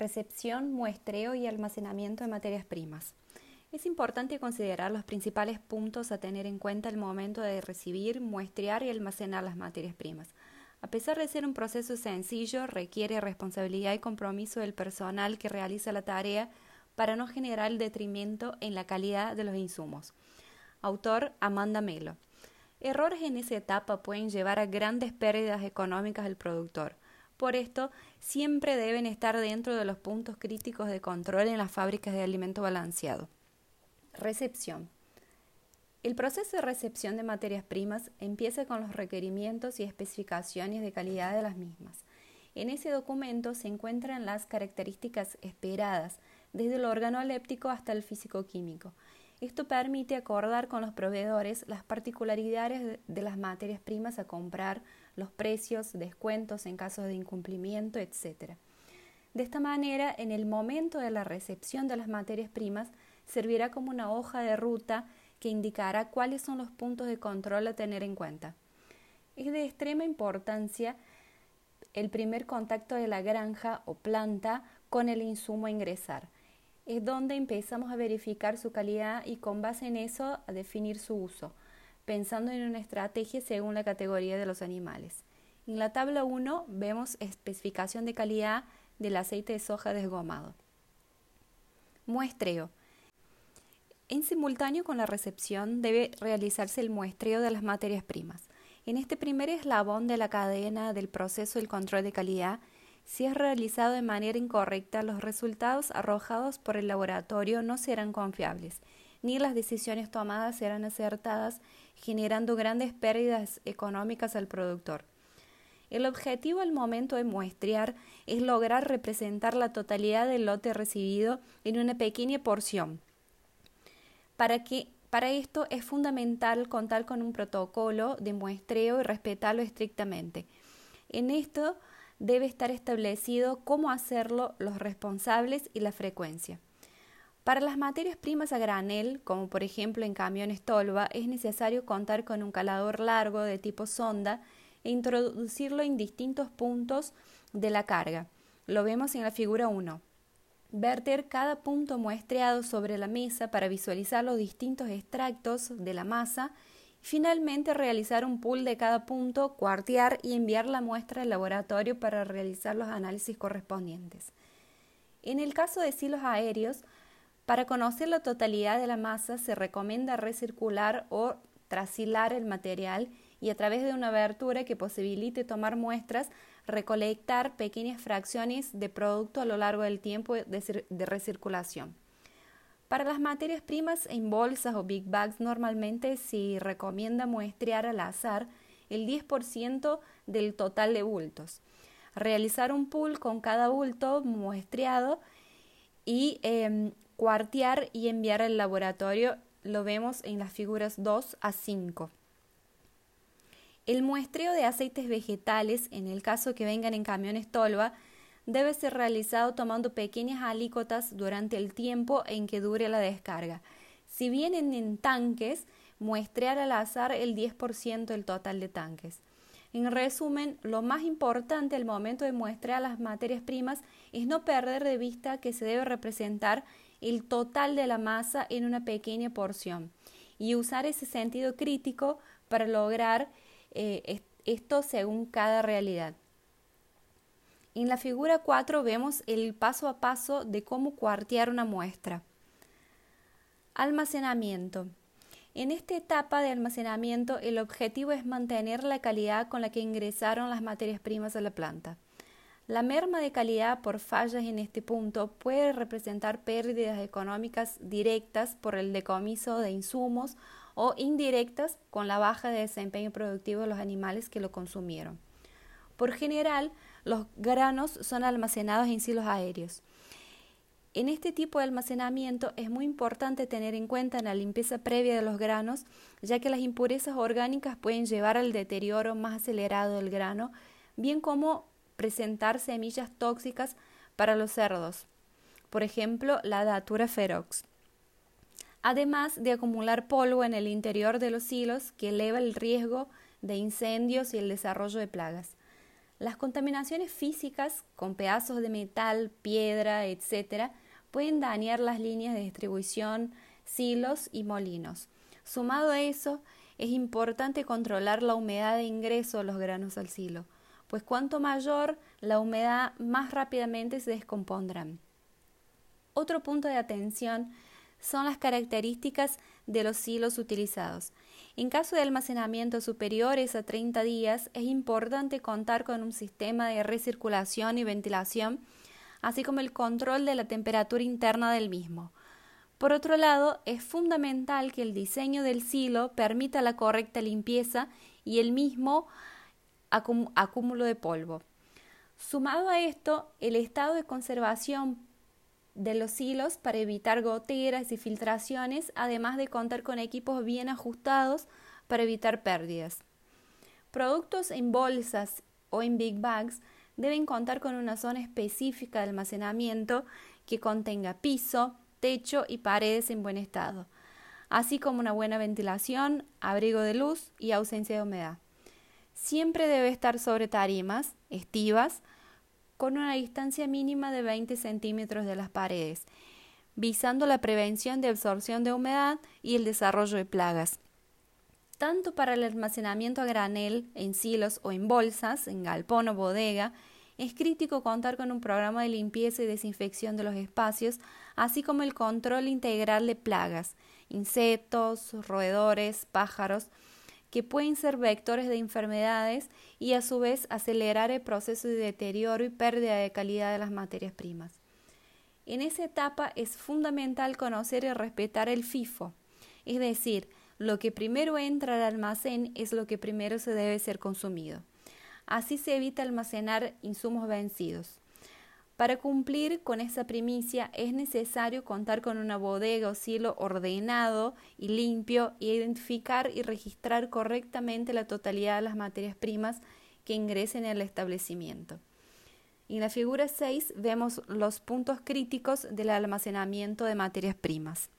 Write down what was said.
recepción, muestreo y almacenamiento de materias primas. Es importante considerar los principales puntos a tener en cuenta al momento de recibir, muestrear y almacenar las materias primas. A pesar de ser un proceso sencillo, requiere responsabilidad y compromiso del personal que realiza la tarea para no generar detrimento en la calidad de los insumos. Autor Amanda Melo. Errores en esa etapa pueden llevar a grandes pérdidas económicas al productor. Por esto, siempre deben estar dentro de los puntos críticos de control en las fábricas de alimento balanceado. Recepción. El proceso de recepción de materias primas empieza con los requerimientos y especificaciones de calidad de las mismas. En ese documento se encuentran las características esperadas, desde el órgano léptico hasta el físico-químico. Esto permite acordar con los proveedores las particularidades de las materias primas a comprar, los precios, descuentos en caso de incumplimiento, etc. De esta manera, en el momento de la recepción de las materias primas, servirá como una hoja de ruta que indicará cuáles son los puntos de control a tener en cuenta. Es de extrema importancia el primer contacto de la granja o planta con el insumo a ingresar. Es donde empezamos a verificar su calidad y con base en eso a definir su uso, pensando en una estrategia según la categoría de los animales. En la tabla 1 vemos especificación de calidad del aceite de soja desgomado. Muestreo. En simultáneo con la recepción debe realizarse el muestreo de las materias primas. En este primer eslabón de la cadena del proceso del control de calidad, si es realizado de manera incorrecta, los resultados arrojados por el laboratorio no serán confiables, ni las decisiones tomadas serán acertadas, generando grandes pérdidas económicas al productor. El objetivo al momento de muestrear es lograr representar la totalidad del lote recibido en una pequeña porción, para que para esto es fundamental contar con un protocolo de muestreo y respetarlo estrictamente. En esto debe estar establecido cómo hacerlo, los responsables y la frecuencia. Para las materias primas a granel, como por ejemplo en camiones tolva, es necesario contar con un calador largo de tipo sonda e introducirlo en distintos puntos de la carga. Lo vemos en la figura 1 verter cada punto muestreado sobre la mesa para visualizar los distintos extractos de la masa finalmente realizar un pool de cada punto, cuartear y enviar la muestra al laboratorio para realizar los análisis correspondientes. En el caso de silos aéreos, para conocer la totalidad de la masa se recomienda recircular o trasilar el material y a través de una abertura que posibilite tomar muestras recolectar pequeñas fracciones de producto a lo largo del tiempo de, recirculación. Para las materias primas en bolsas o big bags normalmente se recomienda muestrear al azar el 10% del total de bultos. Realizar un pool con cada bulto muestreado y em, cuartear y enviar al laboratorio lo vemos en las figuras 2 a 5. El muestreo de aceites vegetales, en el caso que vengan en camiones tolva, debe ser realizado tomando pequeñas alícuotas durante el tiempo en que dure la descarga. Si vienen en tanques, muestrear al azar el 10% del total de tanques. En resumen, lo más importante al momento de muestrear las materias primas es no perder de vista que se debe representar el total de la masa en una pequeña porción y usar ese sentido crítico para lograr eh, esto según cada realidad. En la figura 4 vemos el paso a paso de cómo cuartear una muestra. Almacenamiento. En esta etapa de almacenamiento el objetivo es mantener la calidad con la que ingresaron las materias primas a la planta. La merma de calidad por fallas en este punto puede representar pérdidas económicas directas por el decomiso de insumos o indirectas con la baja de desempeño productivo de los animales que lo consumieron. Por general, los granos son almacenados en silos aéreos. En este tipo de almacenamiento es muy importante tener en cuenta la limpieza previa de los granos, ya que las impurezas orgánicas pueden llevar al deterioro más acelerado del grano, bien como presentar semillas tóxicas para los cerdos, por ejemplo la datura ferox además de acumular polvo en el interior de los hilos que eleva el riesgo de incendios y el desarrollo de plagas. Las contaminaciones físicas con pedazos de metal, piedra, etc., pueden dañar las líneas de distribución, silos y molinos. Sumado a eso, es importante controlar la humedad de ingreso de los granos al silo, pues cuanto mayor la humedad, más rápidamente se descompondrán. Otro punto de atención son las características de los silos utilizados. En caso de almacenamiento superiores a 30 días, es importante contar con un sistema de recirculación y ventilación, así como el control de la temperatura interna del mismo. Por otro lado, es fundamental que el diseño del silo permita la correcta limpieza y el mismo acúmulo de polvo. Sumado a esto, el estado de conservación de los hilos para evitar goteras y filtraciones, además de contar con equipos bien ajustados para evitar pérdidas. Productos en bolsas o en big bags deben contar con una zona específica de almacenamiento que contenga piso, techo y paredes en buen estado, así como una buena ventilación, abrigo de luz y ausencia de humedad. Siempre debe estar sobre tarimas, estivas, con una distancia mínima de 20 centímetros de las paredes, visando la prevención de absorción de humedad y el desarrollo de plagas. Tanto para el almacenamiento a granel, en silos o en bolsas, en galpón o bodega, es crítico contar con un programa de limpieza y desinfección de los espacios, así como el control integral de plagas, insectos, roedores, pájaros, que pueden ser vectores de enfermedades y a su vez acelerar el proceso de deterioro y pérdida de calidad de las materias primas. En esa etapa es fundamental conocer y respetar el FIFO, es decir, lo que primero entra al almacén es lo que primero se debe ser consumido. Así se evita almacenar insumos vencidos. Para cumplir con esa primicia es necesario contar con una bodega o silo ordenado y limpio e identificar y registrar correctamente la totalidad de las materias primas que ingresen al establecimiento. En la figura 6 vemos los puntos críticos del almacenamiento de materias primas.